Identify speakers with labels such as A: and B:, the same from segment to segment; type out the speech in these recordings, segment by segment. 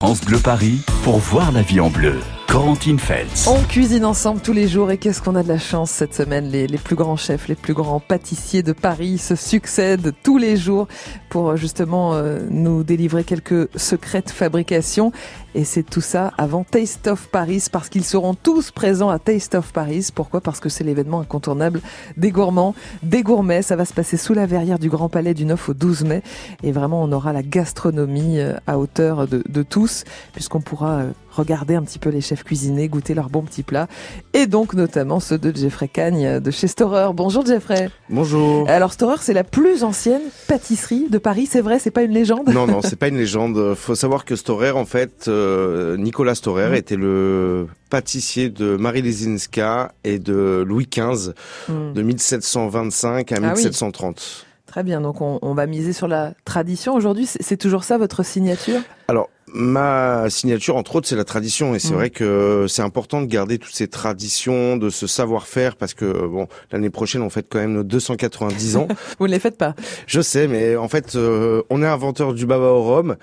A: France Bleu Paris pour voir la vie en bleu. Corentine Feltz.
B: On cuisine ensemble tous les jours et qu'est-ce qu'on a de la chance cette semaine? Les, plus grands chefs, les plus grands pâtissiers de Paris se succèdent tous les jours pour justement euh, nous délivrer quelques secrets de fabrication. Et c'est tout ça avant Taste of Paris parce qu'ils seront tous présents à Taste of Paris. Pourquoi? Parce que c'est l'événement incontournable des gourmands, des gourmets. Ça va se passer sous la verrière du Grand Palais du 9 au 12 mai. Et vraiment, on aura la gastronomie euh, à hauteur de, de tous puisqu'on pourra regarder un petit peu les chefs cuisiner, goûter leurs bons petits plats, et donc notamment ceux de Jeffrey Cagne de chez Storer. Bonjour Jeffrey.
C: Bonjour.
B: Alors Storer, c'est la plus ancienne pâtisserie de Paris, c'est vrai, c'est pas une légende?
C: Non, non, c'est pas une légende. Faut savoir que Storer, en fait, euh, Nicolas Storer mmh. était le pâtissier de Marie Lesinska et de Louis XV mmh. de 1725 à ah 1730.
B: Oui. Très bien, donc on, on, va miser sur la tradition aujourd'hui. C'est toujours ça votre signature?
C: Alors Ma signature, entre autres, c'est la tradition, et c'est mmh. vrai que c'est important de garder toutes ces traditions, de ce savoir-faire, parce que bon, l'année prochaine, on fête quand même nos 290 ans.
B: Vous ne les faites pas
C: Je sais, mais en fait, euh, on est inventeur du baba au rhum,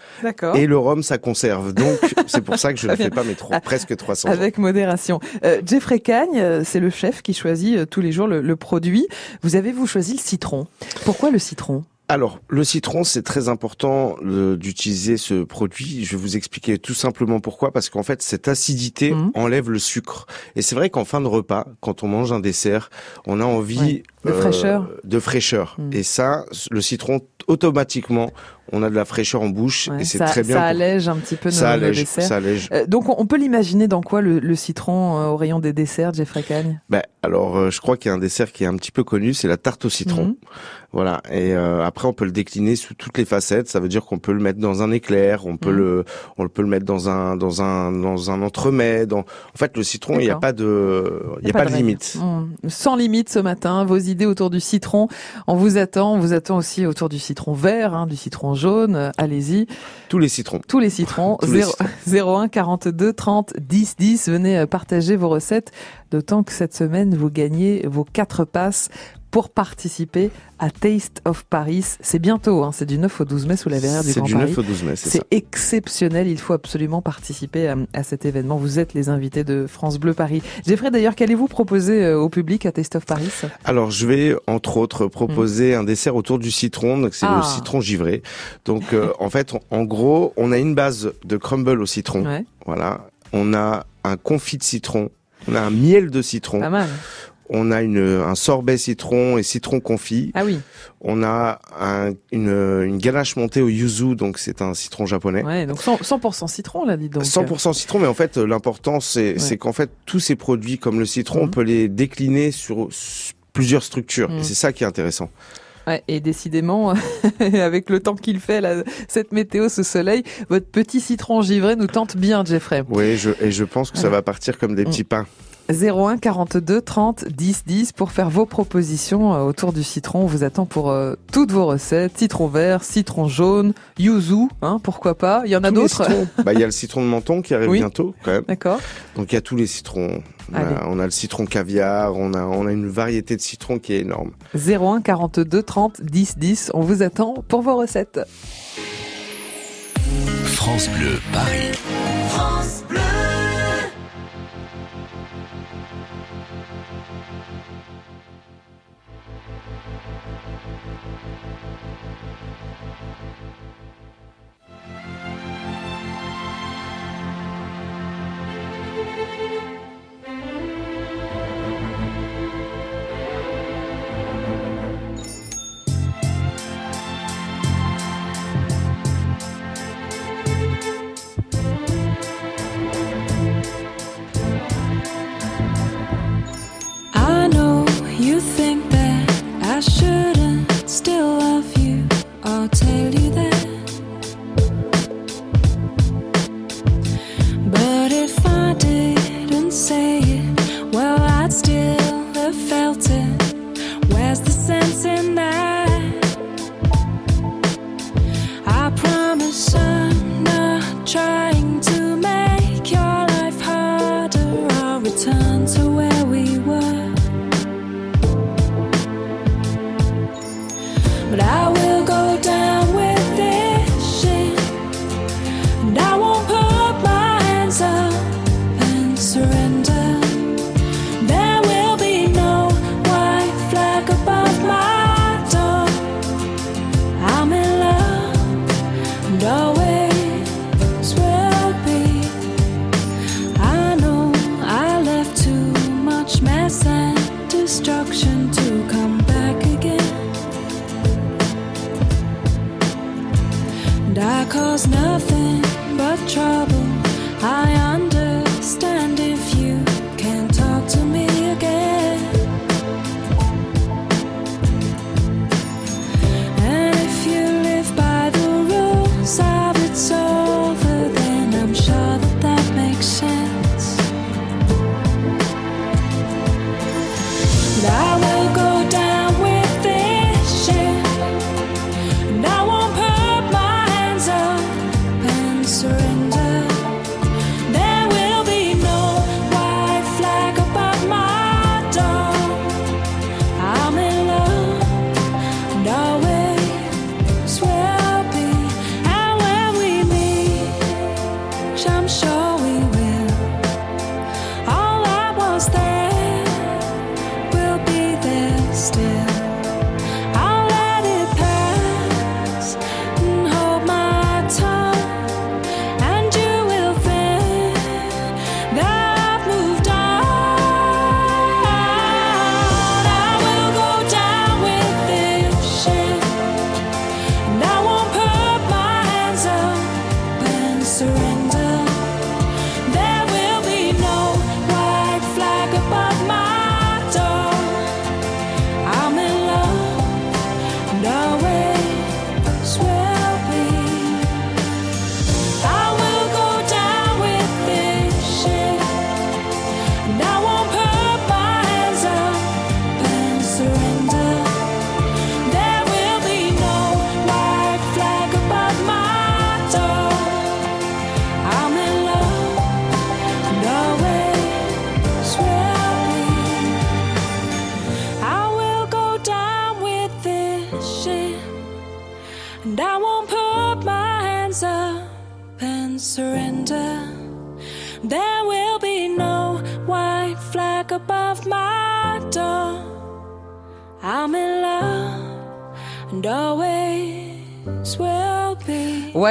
C: et le rhum, ça conserve. Donc, c'est pour ça que je ne fais pas mes trois, presque 300
B: Avec
C: ans.
B: modération. Euh, Jeffrey Cagne, euh, c'est le chef qui choisit euh, tous les jours le, le produit. Vous avez vous choisi le citron. Pourquoi le citron?
C: Alors, le citron, c'est très important d'utiliser ce produit. Je vais vous expliquer tout simplement pourquoi. Parce qu'en fait, cette acidité mmh. enlève le sucre. Et c'est vrai qu'en fin de repas, quand on mange un dessert, on a envie
B: ouais. de euh, fraîcheur.
C: De fraîcheur. Mmh. Et ça, le citron, automatiquement, on a de la fraîcheur en bouche
B: ouais,
C: et c'est très bien.
B: Ça
C: pour...
B: allège un petit peu
C: ça
B: nos,
C: allège,
B: nos desserts.
C: Ça allège.
B: Euh, donc on peut l'imaginer dans quoi le, le citron euh, au rayon des desserts, Jeffrey Cagne?
C: Ben, Alors euh, je crois qu'il y a un dessert qui est un petit peu connu, c'est la tarte au citron.
B: Mmh.
C: Voilà. Et après on peut le décliner sous toutes les facettes. Ça veut dire qu'on peut le mettre dans un éclair, on peut mmh. le, on peut le mettre dans un, dans un, dans un entremets. Dans... En fait le citron, il n'y a pas de, il y a, pas, de, de limite.
B: Mmh. Sans limite ce matin. Vos idées autour du citron, on vous attend. On vous attend aussi autour du citron vert, hein, du citron jaune. Allez-y.
C: Tous les citrons.
B: Tous les citrons.
C: Tous les
B: 0, 01 42 30 10 10. Venez partager vos recettes. D'autant que cette semaine, vous gagnez vos quatre passes pour participer à Taste of Paris. C'est bientôt, hein, c'est du 9 au 12 mai sous la verrière du Grand
C: du
B: Paris.
C: 9 au 12 mai, c'est
B: C'est exceptionnel, il faut absolument participer à, à, cet événement. Vous êtes les invités de France Bleu Paris. Jeffrey, d'ailleurs, qu'allez-vous proposer au public à Taste of Paris?
C: Alors, je vais, entre autres, proposer mmh. un dessert autour du citron, donc c'est ah. le citron givré. Donc, euh, en fait, en gros, on a une base de crumble au citron.
B: Ouais.
C: Voilà. On a un confit de citron. On a un miel de citron.
B: Pas mal.
C: On a une, un sorbet citron et citron confit.
B: Ah oui.
C: On a un, une, une, ganache montée au yuzu, donc c'est un citron japonais.
B: Ouais, donc 100%, 100 citron là, dis donc.
C: 100% citron, mais en fait l'important c'est ouais. qu'en fait tous ces produits comme le citron, mmh. on peut les décliner sur, plusieurs structures. Mmh. Et c'est ça qui est intéressant.
B: Ouais, et décidément, avec le temps qu'il fait, là, cette météo, ce soleil, votre petit citron givré nous tente bien, Jeffrey.
C: Oui, je, et je pense que ça va partir comme des petits pains.
B: 01 42 30 10 10 pour faire vos propositions autour du citron. On vous attend pour euh, toutes vos recettes. Citron vert, citron jaune, yuzu, hein, pourquoi pas. Il y en a d'autres.
C: bah, il y a le citron de menton qui arrive
B: oui.
C: bientôt, quand même.
B: D'accord.
C: Donc, il y a tous les citrons. On a, on a, le citron caviar, on a, on a une variété de citrons qui est énorme.
B: 01 42 30 10 10. On vous attend pour vos recettes.
A: France Bleu, Paris.
D: France Bleu.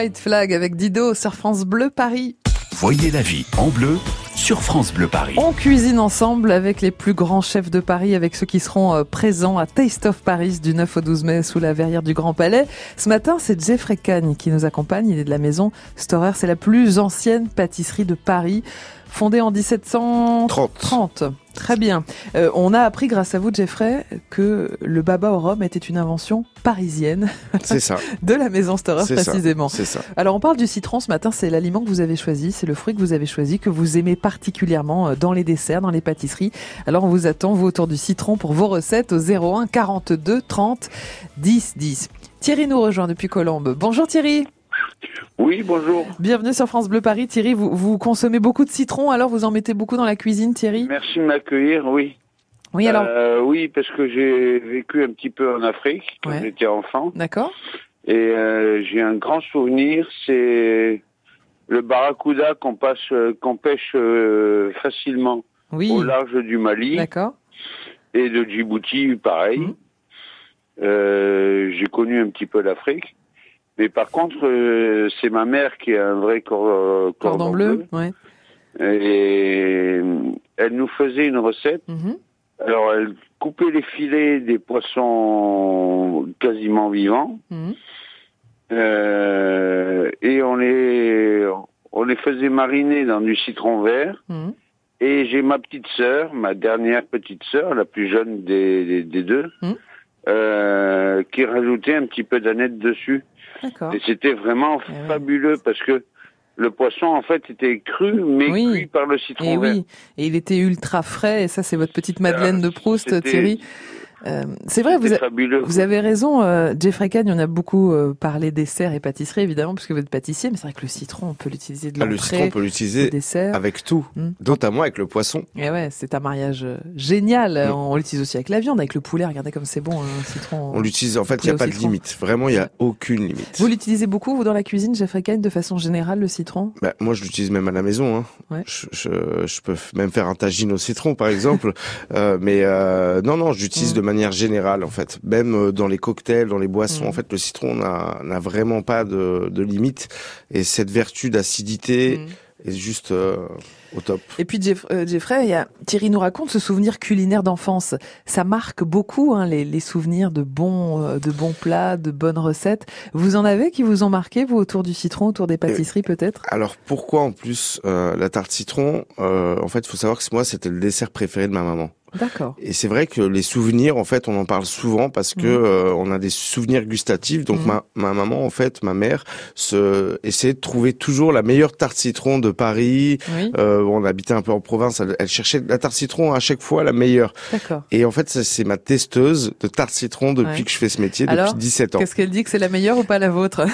D: White Flag
B: avec Dido sur France Bleu Paris.
A: Voyez la vie en bleu sur France Bleu Paris.
B: On cuisine ensemble avec les plus grands chefs de Paris, avec ceux qui seront euh, présents à Taste of Paris du 9 au 12 mai sous la verrière du Grand Palais. Ce matin, c'est Jeffrey Cagne qui nous accompagne. Il est de la maison Storer. C'est la plus ancienne pâtisserie de Paris fondée en 1730. Très bien. Euh, on a appris grâce à vous, Jeffrey, que le baba au rhum était une invention parisienne.
C: C'est ça.
B: de la maison Storer précisément.
C: C'est ça.
B: Alors on parle du citron ce matin, c'est l'aliment que vous avez choisi, c'est le fruit que vous avez choisi, que vous aimez particulièrement euh, dans les desserts, dans les pâtisseries. Alors on vous attend, vous, autour du citron pour vos recettes au 01 42 30 10 10. Thierry nous rejoint depuis Colombe. Bonjour Thierry.
E: Oui, bonjour.
B: Bienvenue sur France Bleu Paris. Thierry, vous, vous consommez beaucoup de citron, alors vous en mettez beaucoup dans la cuisine, Thierry?
E: Merci de m'accueillir, oui.
B: Oui, alors
E: Euh, oui, parce que j'ai vécu un petit peu en Afrique quand
B: Ouais.
E: j'étais enfant.
B: D'accord
E: Et euh, j'ai un grand souvenir, c'est le barracuda qu'on passe, euh, qu'on pêche euh, facilement
B: Oui,
E: au large du Mali
B: d'accord.
E: et de Djibouti, pareil. Euh, j'ai connu un petit peu l'Afrique. Mais par contre, euh, c'est ma mère qui est un vrai cor- euh,
B: Cordon bleu, ouais.
E: Et elle nous faisait une recette.
B: Mhm.
E: Alors, elle coupait les filets des poissons quasiment vivants.
B: Mhm.
E: Euh, et on les, on les faisait mariner dans du citron vert.
B: Mhm.
E: Et j'ai ma petite sœur, ma dernière petite sœur, la plus jeune des, des, des deux, euh, qui rajoutait un petit peu d'aneth dessus. Et c'était vraiment
B: Eh ouais.
E: fabuleux parce que le poisson, en fait, était cru, mais
B: Oui.
E: cuit par le citron
B: Et
E: vert.
B: oui, et il était ultra frais, et ça c'est votre petite Madeleine de Proust, Thierry. Euh, c'est vrai, vous, a- vous avez raison, euh, Jeffrey Cagne, on a beaucoup euh, parlé dessert et pâtisserie évidemment, parce que vous êtes pâtissier, mais c'est vrai que le citron, on peut l'utiliser de
C: Ah, le citron, on
B: l'entrée,
C: peut l'utiliser avec tout,
B: Mm.
C: notamment avec le poisson.
B: Et ouais, c'est un mariage génial.
C: Mm.
B: On l'utilise aussi avec la viande, avec le poulet. Regardez comme c'est bon, un citron.
C: On l'utilise, en fait, il n'y a pas de limite. Vraiment, il n'y a aucune limite.
B: Vous l'utilisez beaucoup, vous, dans la cuisine, Jeffrey Cagne, de façon générale, le citron?
C: Bah, moi, je l'utilise même à la maison. Hein.
B: Ouais.
C: Je, je, je peux même faire un tagine au citron, par exemple. Euh, mais euh, non, non, je l'utilise
B: Mm.
C: de manière générale, en fait. Même euh, dans les cocktails, dans les boissons,
B: Mm.
C: en fait, le citron n'a vraiment pas de, de limite. Et cette vertu d'acidité
B: Mm.
C: est juste euh, au top.
B: Et puis Jeff- euh, Jeffrey, il y a, Thierry nous raconte ce souvenir culinaire d'enfance. Ça marque beaucoup hein, les, les souvenirs de bons, euh, de bons plats, de bonnes recettes. Vous en avez qui vous ont marqué, vous, autour du citron, autour des pâtisseries peut-être?
C: Alors pourquoi en plus euh, la tarte citron? Euh, En fait, il faut savoir que moi, c'était le dessert préféré de ma maman.
B: D'accord.
C: Et c'est vrai que les souvenirs, en fait, on en parle souvent parce que euh, on a des souvenirs gustatifs. Donc
B: Mhm.
C: ma, ma maman, en fait, ma mère, se essayait de trouver toujours la meilleure tarte citron de Paris.
B: Oui,
C: Euh, on habitait un peu en province. Elle, elle cherchait la tarte citron à chaque fois la meilleure.
B: d'accord.
C: Et en fait, c'est ma testeuse de tarte citron depuis
B: Ouais.
C: que je fais ce métier
B: Alors,
C: depuis 17 ans.
B: Qu'est-ce qu'elle dit que c'est la meilleure ou pas la vôtre?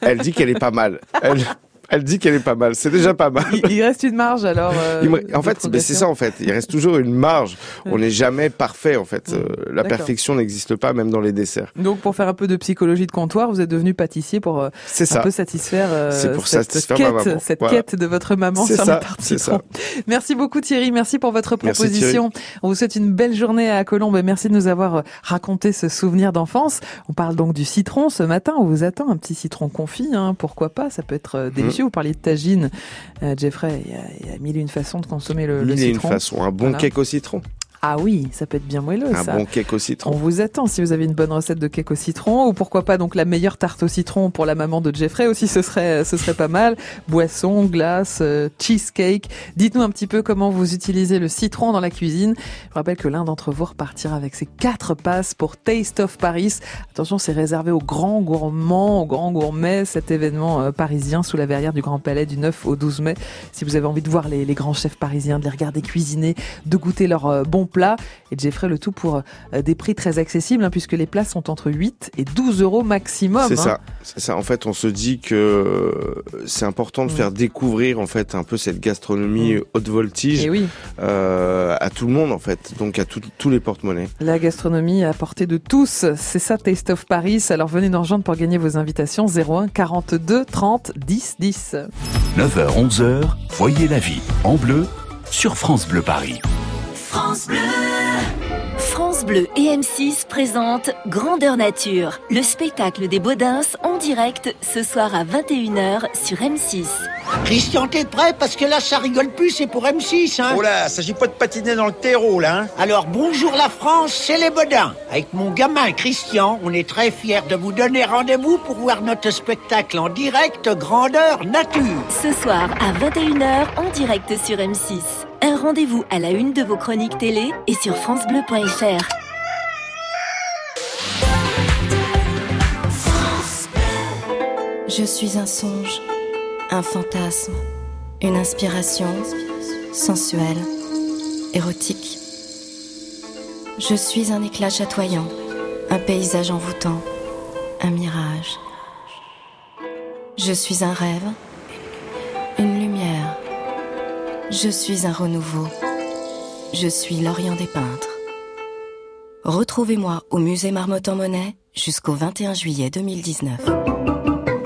C: Elle dit qu'elle est pas mal. Elle, elle dit qu'elle est pas mal. C'est déjà pas mal.
B: il, il reste une marge alors. euh,
C: me- en fait, ben, c'est ça en fait. Il reste toujours une marge. On n'est jamais parfait en fait. Euh, la perfection n'existe pas même dans les desserts.
B: Donc pour faire un peu de psychologie de comptoir, vous êtes devenu pâtissier pour euh, un
C: ça.
B: peu satisfaire euh,
C: pour
B: cette
C: satisfaire
B: quête,
C: ma maman.
B: cette
C: Voilà.
B: quête de votre maman sur
C: ça, c'est
B: citron. Merci beaucoup Thierry, merci pour votre
C: Merci,
B: proposition. On vous souhaite une belle journée à Colombe et merci de nous avoir raconté ce souvenir d'enfance. On parle donc du citron ce matin, on vous attend un petit citron confit, hein, pourquoi pas, ça peut être euh, délicieux. Vous parliez de tagine, euh, Jeffrey, il y, a, il y a mille et une façons de consommer le, le
C: Mille et une
B: citron.
C: façons. Un bon
B: Voilà.
C: cake au citron.
B: Ah oui, ça peut être bien moelleux
C: Un
B: ça.
C: bon cake au
B: On
C: citron.
B: vous attend si vous avez une bonne recette de cake au citron ou pourquoi pas donc la meilleure tarte au citron pour la maman de Jeffrey aussi ce serait ce serait pas mal. Boisson, glace, euh, cheesecake. Dites-nous un petit peu comment vous utilisez le citron dans la cuisine. Je vous rappelle que l'un d'entre vous repartira avec ses quatre passes pour Taste of Paris. Attention, c'est réservé aux grands gourmands, aux grands gourmets cet événement euh, parisien sous la verrière du Grand Palais du 9 au 12 mai. Si vous avez envie de voir les, les grands chefs parisiens, de les regarder cuisiner, de goûter leurs euh, bons plats. Et Jeffrey, le tout pour euh, des prix très accessibles, hein, puisque les plats sont entre 8 et 12 euros maximum.
C: C'est
B: hein.
C: ça, c'est ça. En fait, on se dit que c'est important de
B: Mm.
C: faire découvrir en fait un peu cette gastronomie
B: Mm.
C: haute voltige
B: Et oui,
C: euh, à tout le monde en fait, donc à tout- tous les porte-monnaies.
B: la gastronomie à portée de tous, c'est ça Taste of Paris. Alors venez nous rejoindre pour gagner vos invitations 01 42 30 10 10.
A: 9h, 11h, voyez la vie en bleu sur France Bleu Paris.
F: France Bleu. France Bleu et M6 présentent Grandeur Nature, le spectacle des Baudins en direct ce soir à 21h sur M6.
G: Christian, t'es prêt? Parce que là, ça rigole plus, c'est pour M6, hein
H: Oh là, s'agit pas de patiner dans le terreau, là. Hein
G: Alors, bonjour la France, c'est les Bodins. Avec mon gamin Christian, on est très fiers de vous donner rendez-vous pour voir notre spectacle en direct Grandeur Nature.
F: Ce soir à 21h en direct sur M6. Un rendez-vous à la une de vos chroniques télé et sur francebleu.fr.
I: Je suis un songe, un fantasme, une inspiration sensuelle, érotique. Je suis un éclat chatoyant, un paysage envoûtant, un mirage. Je suis un rêve, Je suis un renouveau. Je suis l'Orient des peintres. Retrouvez-moi au musée Marmottan-Monet jusqu'au 21 juillet 2019.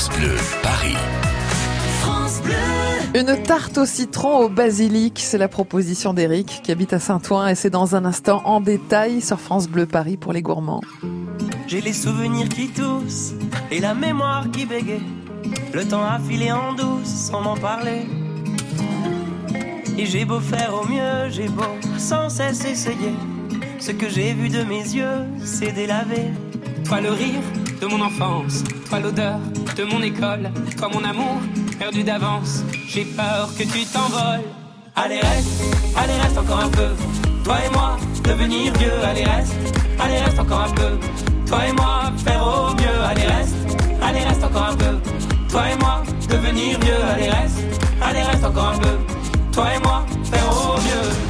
A: France Bleu Paris.
F: France Bleu.
B: Une tarte au citron au basilic, c'est la proposition d'Éric qui habite à Saint-Ouen et c'est dans un instant en détail sur France Bleu Paris pour les gourmands.
J: J'ai les souvenirs qui toussent et la mémoire qui bégaye. Le temps a filé en douce sans m'en parler. Et j'ai beau faire au mieux, j'ai beau sans cesse essayer. Ce que j'ai vu de mes yeux, c'est délavé.
K: Toi le rire de mon enfance, toi l'odeur de mon école, toi mon amour perdu d'avance. J'ai peur que tu t'envoles.
J: Allez reste, allez reste encore un peu. Toi et moi, devenir vieux, allez reste, allez reste encore un peu. Toi et moi, faire au mieux, allez reste, allez reste encore un peu. Toi et moi, devenir vieux, allez reste, allez reste encore un peu. Toi et moi, faire au mieux.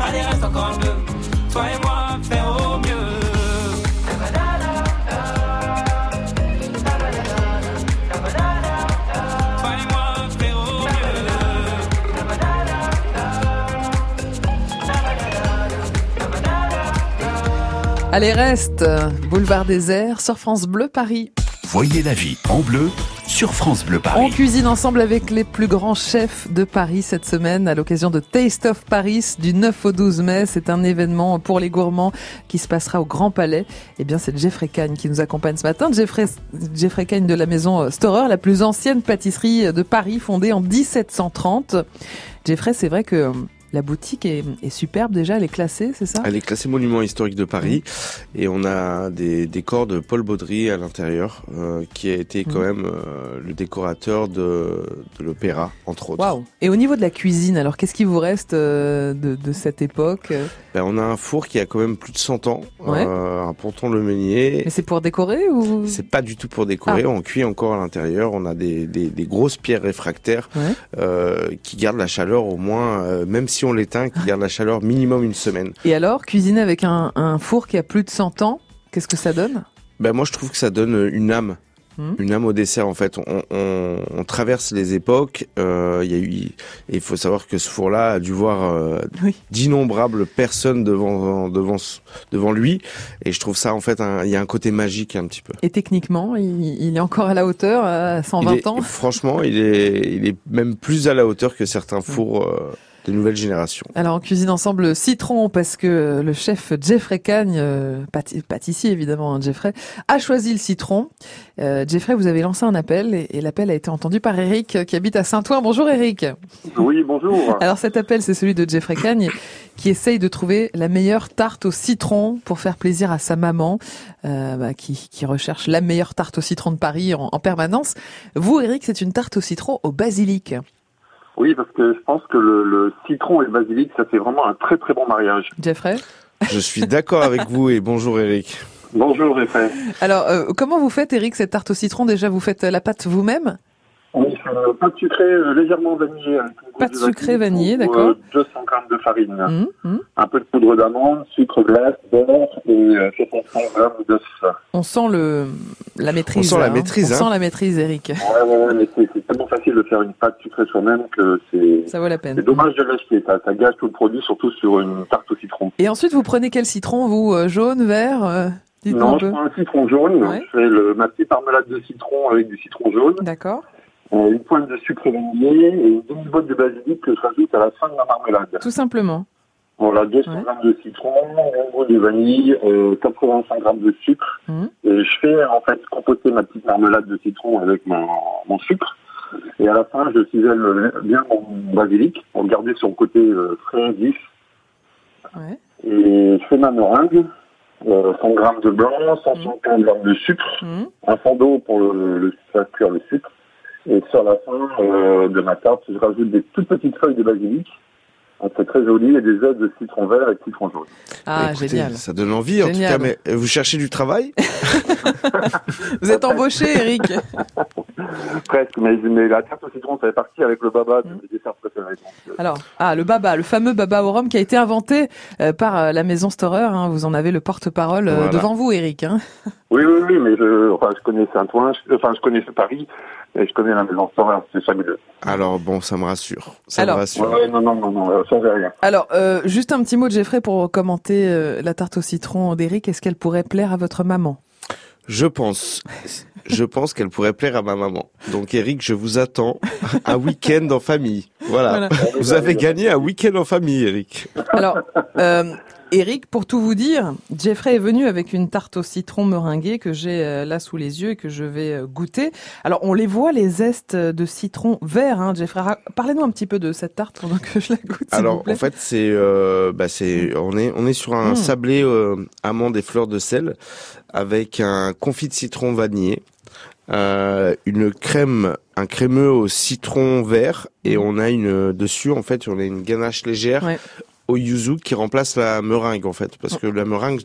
J: Allez, reste encore un peu. Toi et moi, faire au mieux.
B: Allez, reste Boulevard des désert sur France Bleu Paris.
A: Voyez la vie en bleu
B: on cuisine ensemble avec les plus grands chefs de Paris cette semaine à l'occasion de Taste of Paris du 9 au 12 mai. C'est un événement pour les gourmands qui se passera au Grand Palais. Eh bien, c'est Jeffrey Cagne qui nous accompagne ce matin. Jeffrey, Jeffrey Cagne de la maison Storer, la plus ancienne pâtisserie de Paris fondée en 1730. Jeffrey, c'est vrai que la boutique est, est, superbe déjà, elle est classée, c'est ça?
C: Elle est classée monument historique de Paris mmh. et on a des décors de Paul Baudry à l'intérieur, euh, qui a été quand mmh. même euh, le décorateur de, de l'opéra, entre autres.
B: Waouh Et au niveau de la cuisine, alors qu'est-ce qui vous reste euh, de, de, cette époque?
C: Ben, On a un four qui a quand même plus de 100 ans,
B: ouais.
C: un ponton le meunier.
B: Mais c'est pour décorer ou?
C: C'est pas du tout pour décorer, ah. on cuit encore à l'intérieur, on a des, des, des, grosses pierres réfractaires
B: ouais.
C: qui gardent la chaleur au moins, même si si on l'éteint, qui garde la chaleur minimum une semaine.
B: Et alors, cuisiner avec un, un four qui a plus de 100 ans, qu'est-ce que ça donne?
C: Ben moi, je trouve que ça donne une âme.
B: Mmh.
C: Une âme au dessert en fait. On, on, on traverse les époques. Euh, il y a eu, il faut savoir que ce four-là a dû voir euh,
B: oui.
C: d'innombrables personnes devant devant devant lui. Et je trouve ça en fait, il y a un côté magique un petit peu.
B: Et techniquement, il, il est encore à la hauteur à 120
C: est,
B: ans?
C: Franchement, il est il est même plus à la hauteur que certains fours. Euh, de nouvelle génération.
B: Alors on cuisine ensemble citron parce que le chef Jeffrey Cagne, euh, pâtissier évidemment, hein, Jeffrey, a choisi le citron. Euh, Jeffrey, vous avez lancé un appel et, et l'appel a été entendu par Eric qui habite à Saint-Ouen. Bonjour Eric.
L: Oui, bonjour.
B: Alors cet appel, c'est celui de Jeffrey Cagne qui essaye de trouver la meilleure tarte au citron pour faire plaisir à sa maman, euh, bah, qui, qui, recherche la meilleure tarte au citron de Paris en, en permanence. Vous, Eric, c'est une tarte au citron au basilic.
L: Oui, parce que je pense que le, le, citron et le basilic, ça fait vraiment un très très bon mariage.
B: Jeffrey
C: Je suis d'accord avec vous et bonjour Eric.
L: Bonjour Jeffrey.
B: Alors, euh, comment vous faites Eric cette tarte au citron? Déjà, vous faites la pâte vous-même?
L: Oui, une pâte sucrée euh, légèrement vanillée.
B: Pâte sucrée vanillée, d'accord.
L: 200 grammes de farine,
B: mmh, mmh.
L: un peu de poudre d'amande, sucre glace, beurre et 65 grammes d'œufs.
B: On sent le la maîtrise.
C: On sent la
B: hein.
C: maîtrise.
B: On
C: hein.
B: sent la maîtrise, Eric.
L: Ouais, ouais, ouais mais tellement facile de faire une pâte sucrée soi-même que c'est.
B: Ça vaut la peine.
L: C'est dommage de l'acheter. Ça, ça gâche tout le produit, surtout sur une tarte au citron.
B: Et ensuite, vous prenez quel citron, vous euh, Jaune, vert euh,
L: Non,
B: un
L: je prends un citron jaune.
B: Ouais.
L: Je fais le, ma petite marmelade de citron avec du citron jaune.
B: D'accord.
L: Euh, une pointe de sucre vanillé et une demi-botte de basilic que je rajoute à la fin de la marmelade.
B: Tout simplement.
L: Voilà, 200
B: Ouais.
L: grammes de citron, un gros de vanille, euh, 85 grammes de sucre.
B: Mhm.
L: Et je fais en fait composter ma petite marmelade de citron avec mon sucre. Et à la fin, je cisèle bien mon basilic pour le garder son côté euh, très vif.
B: Ouais.
L: Et je fais ma meringue, euh, 100 grammes de blanc, 150 grammes de sucre,
B: Mhm.
L: un fond d'eau pour le, le faire cuire le sucre. Et sur la fin euh, de ma tarte, je rajoute des toutes petites feuilles de basilic. C'est très joli et des œufs de citron vert et de citron jaune.
B: Ah,
C: Bah, Écoutez,
B: génial.
C: Ça donne envie en tout cas. Mais euh, vous cherchez du travail
B: Vous êtes embauché, Eric.
L: Presque, mais, mais la tarte au citron, ça fait partie avec le baba de mes desserts préférés. Donc, euh,
B: Alors, ah, le baba, le fameux baba au rhum qui a été inventé euh, par euh, la maison Storer. hein. Vous en avez le porte-parole euh,
C: Voilà.
B: devant vous, Eric. hein.
L: Oui, oui, oui, mais je, enfin, je connais Saint-Ouen, je- enfin, je connais Paris, et je connais la maison Storer, c'est fabuleux.
C: Alors bon, ça me rassure. Ça
B: Alors-
C: me rassure.
L: Ouais, non, non, non, non, ça, rien.
B: Alors, euh, juste un petit mot de Jeffrey pour commenter euh, la tarte au citron d'Eric. Est-ce qu'elle pourrait plaire à votre maman?
C: Je pense, je pense qu'elle pourrait plaire à ma maman. Donc Eric, je vous attends un week-end en famille. Voilà.
B: Voilà.
C: Vous avez gagné un week-end en famille, Eric.
B: Alors, euh, Eric, pour tout vous dire, Jeffrey est venu avec une tarte au citron meringuée que j'ai euh, là sous les yeux et que je vais euh, goûter. Alors, on les voit, les zestes de citron vert, hein, Jeffrey. Parlez-nous un petit peu de cette tarte pendant que je la goûte, vous
C: Alors
B: plaît.
C: en fait, c'est, euh, bah, c'est, on est, on est sur un
B: Mm.
C: sablé euh, amande et fleurs de sel avec un confit de citron vanillé. Euh, une crème, un crémeux au citron vert et on a une dessus en fait on a une ganache légère.
B: Ouais.
C: au yuzu qui remplace la meringue en fait parce que la meringue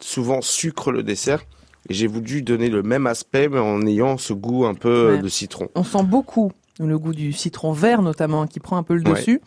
C: souvent sucre le dessert et j'ai voulu donner le même aspect mais en ayant ce goût un peu
B: Ouais.
C: de citron.
B: On sent beaucoup le goût du citron vert, notamment, qui prend un peu le
C: Ouais.
B: dessus.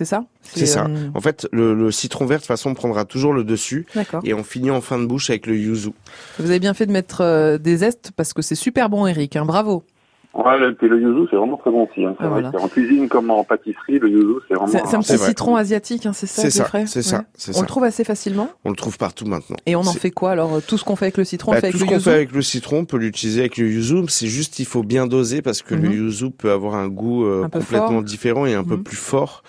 B: C'est ça?
C: C'est ça.
B: euh,
C: En fait, le, le citron vert de toute façon prendra toujours le dessus
B: D'accord.
C: et on finit en fin de bouche avec le yuzu.
B: Vous avez bien fait de mettre euh, des zestes parce que c'est super bon, Eric. Hein, bravo.
L: Ouais, le, puis le yuzu, c'est vraiment très bon aussi. Hein. C'est
B: Ah, voilà.
L: En cuisine comme en pâtisserie, le yuzu, c'est vraiment...
B: C'est c'est un petit
C: vrai.
B: citron asiatique, hein, c'est ça,
C: C'est ça, c'est ça,
B: Ouais. On
C: ça.
B: le trouve assez facilement?
C: On le trouve partout maintenant.
B: Et on en fait quoi alors Tout ce qu'on fait avec le citron, on
C: Bah,
B: le fait
C: tout
B: avec
C: ce
B: le
C: qu'on fait avec le citron, on peut l'utiliser avec le yuzu. C'est juste, il faut bien doser parce que le
B: Mhm.
C: yuzu peut avoir un goût euh,
B: Un
C: complètement
B: fort.
C: différent et un peu
B: Mhm.
C: plus fort.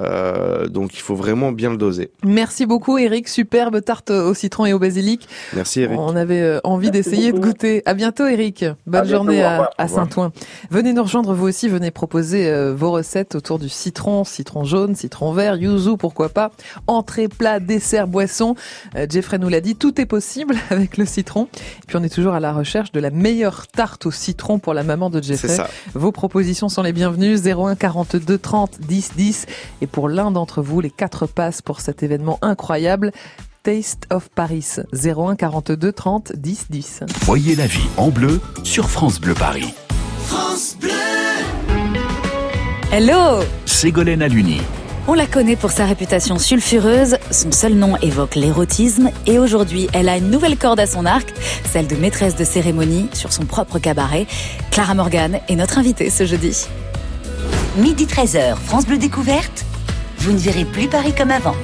C: Euh, donc, il faut vraiment bien le doser.
B: Merci beaucoup Eric, superbe tarte au citron et au basilic.
C: Merci Eric.
B: On avait euh, envie d'essayer de goûter. À bientôt Eric. Bonne
L: À bientôt,
B: journée à. Saint-Ouen. Venez nous rejoindre vous aussi, venez proposer euh, vos recettes autour du citron, citron jaune, citron vert, yuzu, pourquoi pas. Entrée, plat, dessert, boisson. Euh, Jeffrey nous l'a dit, tout est possible avec le citron. Et puis on est toujours à la recherche de la meilleure tarte au citron pour la maman de
C: C'est
B: Jeffrey.
C: ça.
B: Vos propositions sont les bienvenues 01 42 30 10 10 et pour l'un d'entre vous les quatre passes pour cet événement incroyable Taste of Paris 01 42 30 10 10.
A: Voyez la vie en bleu sur France Bleu Paris.
M: Hello
A: Ségolène Aluni.
M: On la connaît pour sa réputation sulfureuse, son seul nom évoque l'érotisme et aujourd'hui elle a une nouvelle corde à son arc, celle de maîtresse de cérémonie sur son propre cabaret. Clara Morgan est notre invitée ce jeudi.
F: Midi 13h, France Bleu Découverte. Vous ne verrez plus Paris comme avant.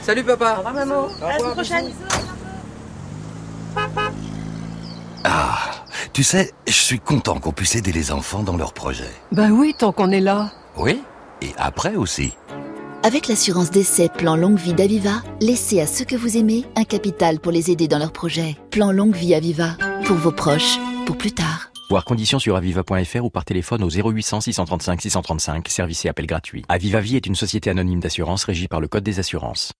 B: Salut papa.
N: Au revoir maman. À la semaine prochaine.
O: Ah, tu sais, je suis content qu'on puisse aider les enfants dans leurs projets.
N: Bah oui, tant qu'on est là.
O: Oui, et après aussi.
P: Avec l'assurance d'essai Plan Longue Vie d'Aviva, laissez à ceux que vous aimez un capital pour les aider dans leurs projets. Plan Longue Vie Aviva, pour vos proches, pour plus tard.
Q: Voir conditions sur aviva.fr ou par téléphone au 0800 635 635, service et appel gratuit. Aviva Vie est une société anonyme d'assurance régie par le Code des assurances.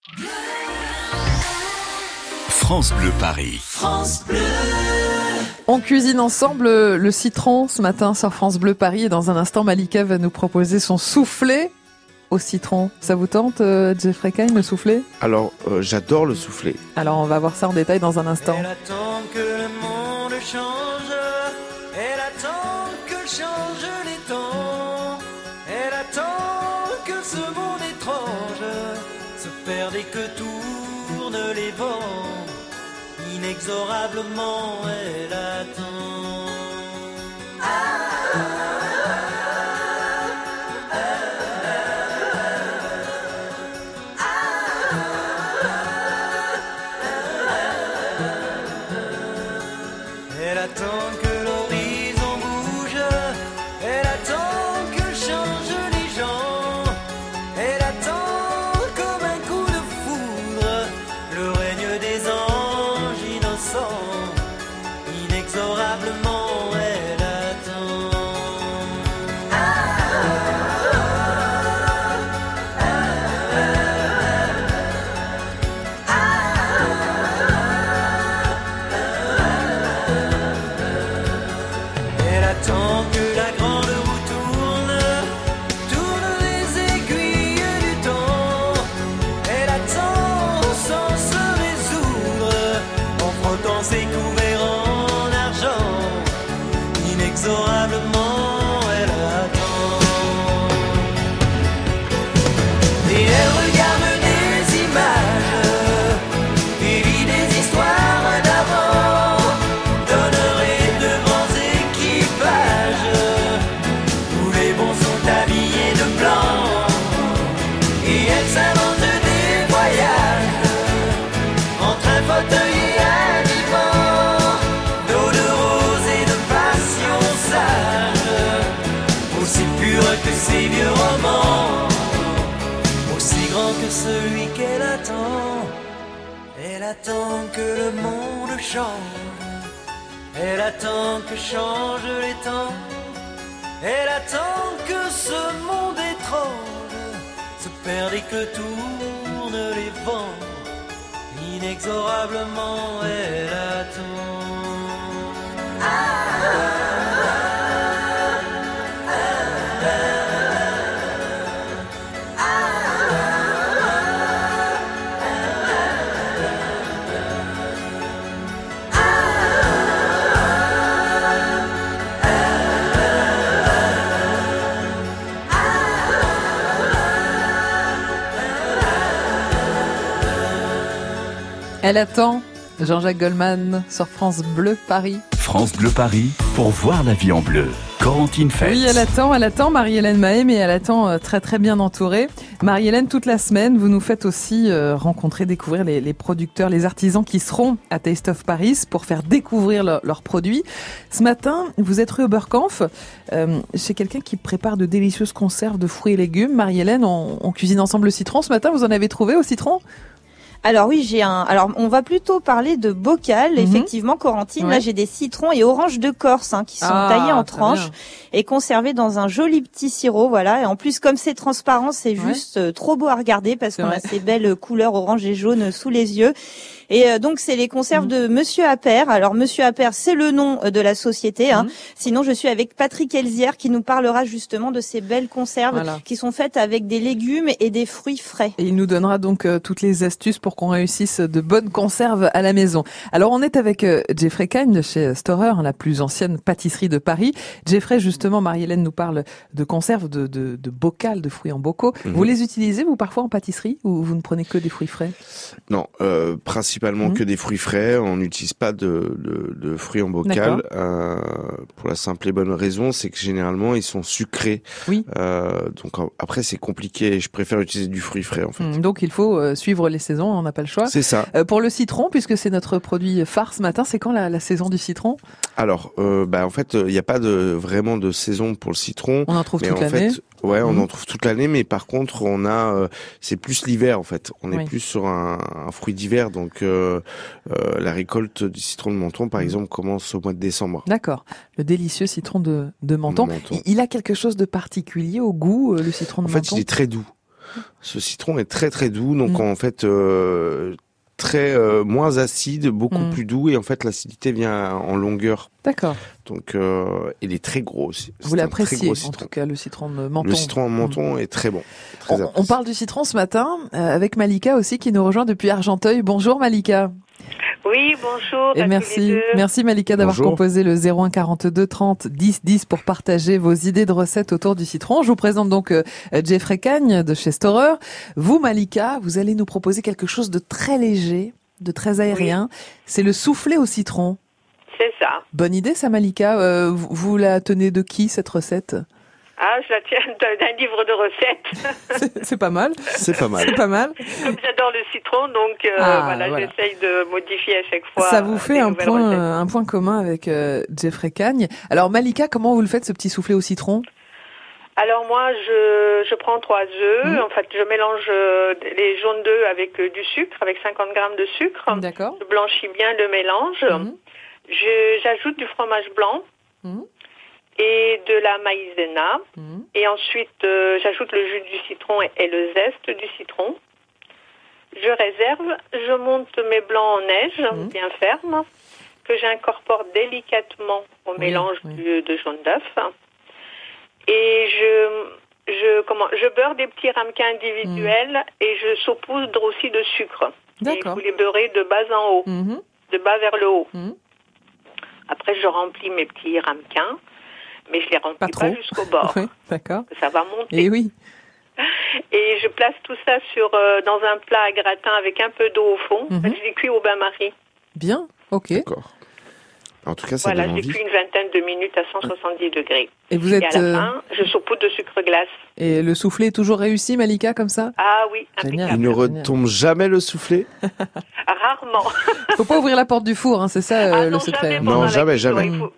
A: France Bleu Paris.
B: On cuisine ensemble euh, le citron ce matin sur France Bleu Paris et dans un instant Malika va nous proposer son soufflé au citron. Ça vous tente euh, Jeffrey Kane le soufflé?
C: Alors, euh, j'adore le soufflé.
B: Alors on va voir ça en détail dans un instant.
J: Elle attend que le monde change. Inexorablement, elle attend. Elle attend que changent les temps. Elle attend que ce monde étrange se perde et que tournent les vents. Inexorablement, elle attend.
B: Elle attend Jean-Jacques Goldman sur France Bleu Paris.
A: France Bleu Paris pour voir la vie en bleu. Corentine Fête.
B: Oui, elle attend, elle attend Marie-Hélène Mahé, mais elle attend euh, très très bien entourée. Marie-Hélène, toute la semaine, vous nous faites aussi euh, rencontrer, découvrir les, les, producteurs, les artisans qui seront à Taste of Paris pour faire découvrir leurs produits. Ce matin, vous êtes rue Oberkampf, euh, chez quelqu'un qui prépare de délicieuses conserves de fruits et légumes. Marie-Hélène, on, on cuisine ensemble le citron. Ce matin, vous en avez trouvé au citron?
R: Alors oui, j'ai un. Alors on va plutôt parler de bocal. Mhm. Effectivement, Corentine. Là, j'ai des citrons et oranges de Corse hein, qui sont
B: Ah,
R: taillés en tranches et conservés dans un joli petit sirop. Voilà. Et en plus, comme c'est transparent, c'est juste euh, trop beau à regarder parce qu'on a ces belles couleurs orange et jaune sous les yeux. Et euh, donc c'est les conserves
B: Mhm.
R: de Monsieur Appert. Alors Monsieur Appert, c'est le nom euh, de la société. Hein.
B: Mhm.
R: Sinon, je suis avec Patrick Elzière qui nous parlera justement de ces belles conserves
B: Voilà.
R: qui sont faites avec des légumes et des fruits frais.
B: Et il nous donnera donc euh, toutes les astuces pour qu'on réussisse de bonnes conserves à la maison. Alors on est avec euh, Jeffrey Cagne de chez Storer, hein, la plus ancienne pâtisserie de Paris. Jeffrey, justement, Marie-Hélène nous parle de conserves, de, de, de bocal, de fruits en bocaux.
C: Mhm.
B: Vous les utilisez, vous, parfois en pâtisserie ou vous ne prenez que des fruits frais?
C: Non, euh, principalement
B: Mhm.
C: que des fruits frais. On n'utilise pas de, de, de fruits en bocal. Euh, pour la simple et bonne raison, c'est que généralement ils sont sucrés.
B: Oui.
C: Euh, donc après c'est compliqué. Je préfère utiliser du fruit frais en fait.
B: Hum, Donc il faut euh, suivre les saisons, on n'a pas le choix.
C: C'est ça.
B: Euh, pour le citron, puisque c'est notre produit phare ce matin, c'est quand la, la saison du citron?
C: Alors, euh, bah en fait, il n'y a pas de vraiment de saison pour le citron.
B: On en trouve
C: mais
B: toute l'année?
C: ouais, on
B: Mhm.
C: en trouve toute l'année, mais par contre, on a, euh, c'est plus l'hiver en fait. On est plus sur un, un fruit d'hiver, donc euh, euh, la récolte du citron de Menton,
B: Mhm.
C: par exemple, commence au mois de décembre.
B: D'accord. Le délicieux citron de, de Menton.
C: Menton.
B: Il, il a quelque chose de particulier au goût, le citron de
C: En fait,
B: Menton?
C: il est très doux. Ce citron est très très doux, donc
B: Mm.
C: en fait euh, très euh, moins acide, beaucoup
B: Mm.
C: plus doux, et en fait l'acidité vient en longueur.
B: D'accord.
C: Donc euh, il est très gros.
B: Vous l'appréciez, en tout cas, le citron de Menton.
C: Le citron en menton est très bon. Très
B: On, on parle du citron ce matin avec Malika aussi qui nous rejoint depuis Argenteuil. Bonjour Malika.
S: Oui, bonjour.
B: Et merci, merci Malika d'avoir composé le 01 42 30 10 10 pour partager vos idées de recettes autour du citron. Je vous présente donc euh, Jeffrey Cagne de chez Storer. Vous Malika, vous allez nous proposer quelque chose de très léger, de très aérien. C'est le soufflé au citron.
S: C'est ça.
B: Bonne idée ça Malika. Euh, vous, vous la tenez de qui cette recette?
S: Ah, je la tiens d'un livre de recettes.
B: C'est- pas mal.
C: C'est pas mal.
B: C'est pas mal.
S: Comme j'adore le citron, donc euh,
B: Ah,
S: voilà,
B: voilà.
S: j'essaye de modifier à chaque fois.
B: Ça vous
S: euh,
B: fait un point,
S: recettes.
B: euh, un point commun avec euh, Jeffrey Cagne. Alors Malika, comment vous le faites ce petit soufflé au citron?
S: Alors moi, je, je prends trois œufs.
B: Mhm.
S: En fait, je mélange les jaunes d'œufs avec euh, du sucre, avec 50 grammes de sucre.
B: D'accord.
S: Je blanchis bien le mélange. Je- J'ajoute du fromage blanc
B: Mhm.
S: Et de la maïzena.
B: Mhm.
S: Et ensuite, euh, j'ajoute le jus du citron et, et le zeste du citron. Je réserve, je monte mes blancs en neige,
B: Mhm.
S: bien fermes, que j'incorpore délicatement au
B: Oui,
S: mélange
B: oui.
S: du- de jaune d'œuf. Et je, je, comment, je beurre des petits ramequins individuels et je saupoudre aussi de sucre.
B: D'accord.
S: faut les beurrer de bas en haut, de bas vers le haut. Après, je remplis mes petits ramequins, mais je les remplis
B: Pas
S: pas,
B: trop.
S: jusqu'au bord.
B: Oui, d'accord.
S: Ça va monter.
B: Et oui.
S: Et je place tout ça sur euh, dans un plat à gratin avec un peu d'eau au fond.
B: Mhm.
S: Je les cuis au bain-marie.
B: Bien. Ok.
C: D'accord. En tout cas, ça
S: Voilà,
C: envie.
S: cuis une vingtaine de minutes à 170 degrés.
B: Et vous
S: Et
B: êtes
S: à la
B: euh,
S: fin, je saupoudre de sucre glace.
B: et le soufflé est toujours réussi, Malika, comme ça?
S: Ah oui,
B: Génial.
C: Il ne
S: impeccable.
C: retombe jamais le soufflé?
S: Rarement.
B: Faut pas ouvrir la porte du four, hein, c'est ça euh,
S: Ah
B: le
S: non,
B: secret.
S: jamais
C: Non, jamais, jamais.
S: Il faut,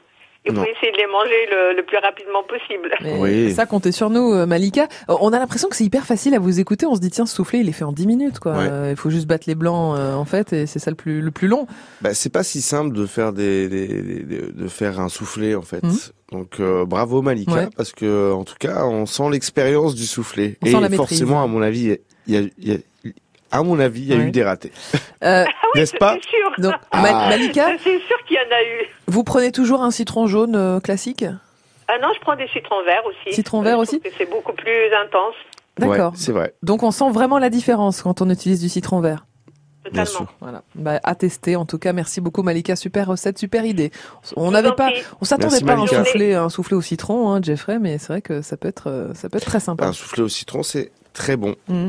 S: il faut essayer de les manger le, le plus rapidement possible.
B: Mais
C: Oui.
B: Ça, comptez sur nous, euh, Malika. Euh, On a l'impression que c'est hyper facile à vous écouter. On se dit, tiens, ce soufflé, il est fait en 10 minutes, quoi.
C: Ouais.
B: Euh, Il faut juste battre les blancs, euh, en fait, et c'est ça le plus, le plus long.
C: Bah, c'est pas si simple de faire des, des- des- des- de faire un soufflé en fait.
B: Mhm.
C: Donc euh, bravo Malika
B: Ouais.
C: parce que en tout cas on sent l'expérience du soufflé
B: On
C: et
B: sent la maîtrise.
C: forcément à mon avis il y a, il y a- à mon avis il y a
B: Ouais.
C: eu des ratés.
B: Euh,
S: Ah oui,
C: N'est-ce pas
S: sûr.
B: donc,
C: Ah.
B: Malika,
S: C'est sûr qu'il y en a eu.
B: vous prenez toujours un citron jaune euh, classique?
S: Ah non, je prends des citrons verts aussi.
B: Citron
S: Euh,
B: vert
S: je
B: aussi
S: C'est beaucoup plus intense.
B: D'accord.
C: Ouais, c'est vrai.
B: Donc on sent vraiment la différence quand on utilise du citron vert.
S: totalement.
B: Voilà. Bah, à tester. En tout cas, merci beaucoup Malika. Super recette, super idée. On n'avait pas, on s'attendait pas à un soufflé, un soufflé au citron, hein, Jeffrey, mais c'est vrai que ça peut être, euh, ça peut être très sympa.
C: Un soufflé au citron, c'est très bon.
B: Mmh.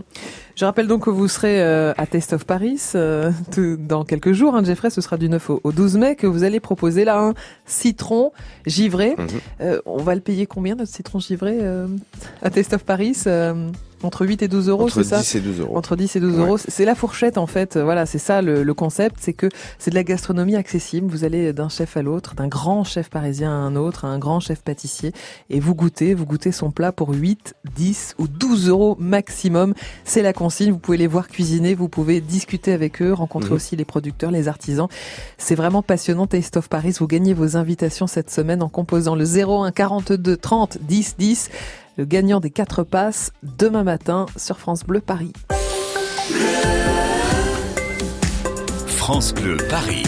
B: Je rappelle donc que vous serez euh, à Taste of Paris euh, dans quelques jours. Hein, Jeffrey, ce sera du 9 au, 12 mai que vous allez proposer là un citron givré. Mmh. Euh, on va le payer combien notre citron givré à Taste of Paris entre 8 et 12 euros, c'est ça
C: Entre 10 et 12 euros.
B: Entre 10 et 12 euros. C'est la fourchette, en fait. Voilà, c'est ça le, le concept. C'est que c'est de la gastronomie accessible. Vous allez d'un chef à l'autre, d'un grand chef parisien à un autre, à un grand chef pâtissier. Et vous goûtez, vous goûtez son plat pour 8, 10 ou 12 euros maximum. C'est la consigne. Vous pouvez les voir cuisiner. Vous pouvez discuter avec eux, rencontrer mmh. aussi les producteurs, les artisans. C'est vraiment passionnant. Taste of Paris. Vous gagnez vos invitations cette semaine en composant le 01 42 30 10 10 le gagnant des quatre passes demain matin sur France Bleu Paris.
A: France Bleu Paris.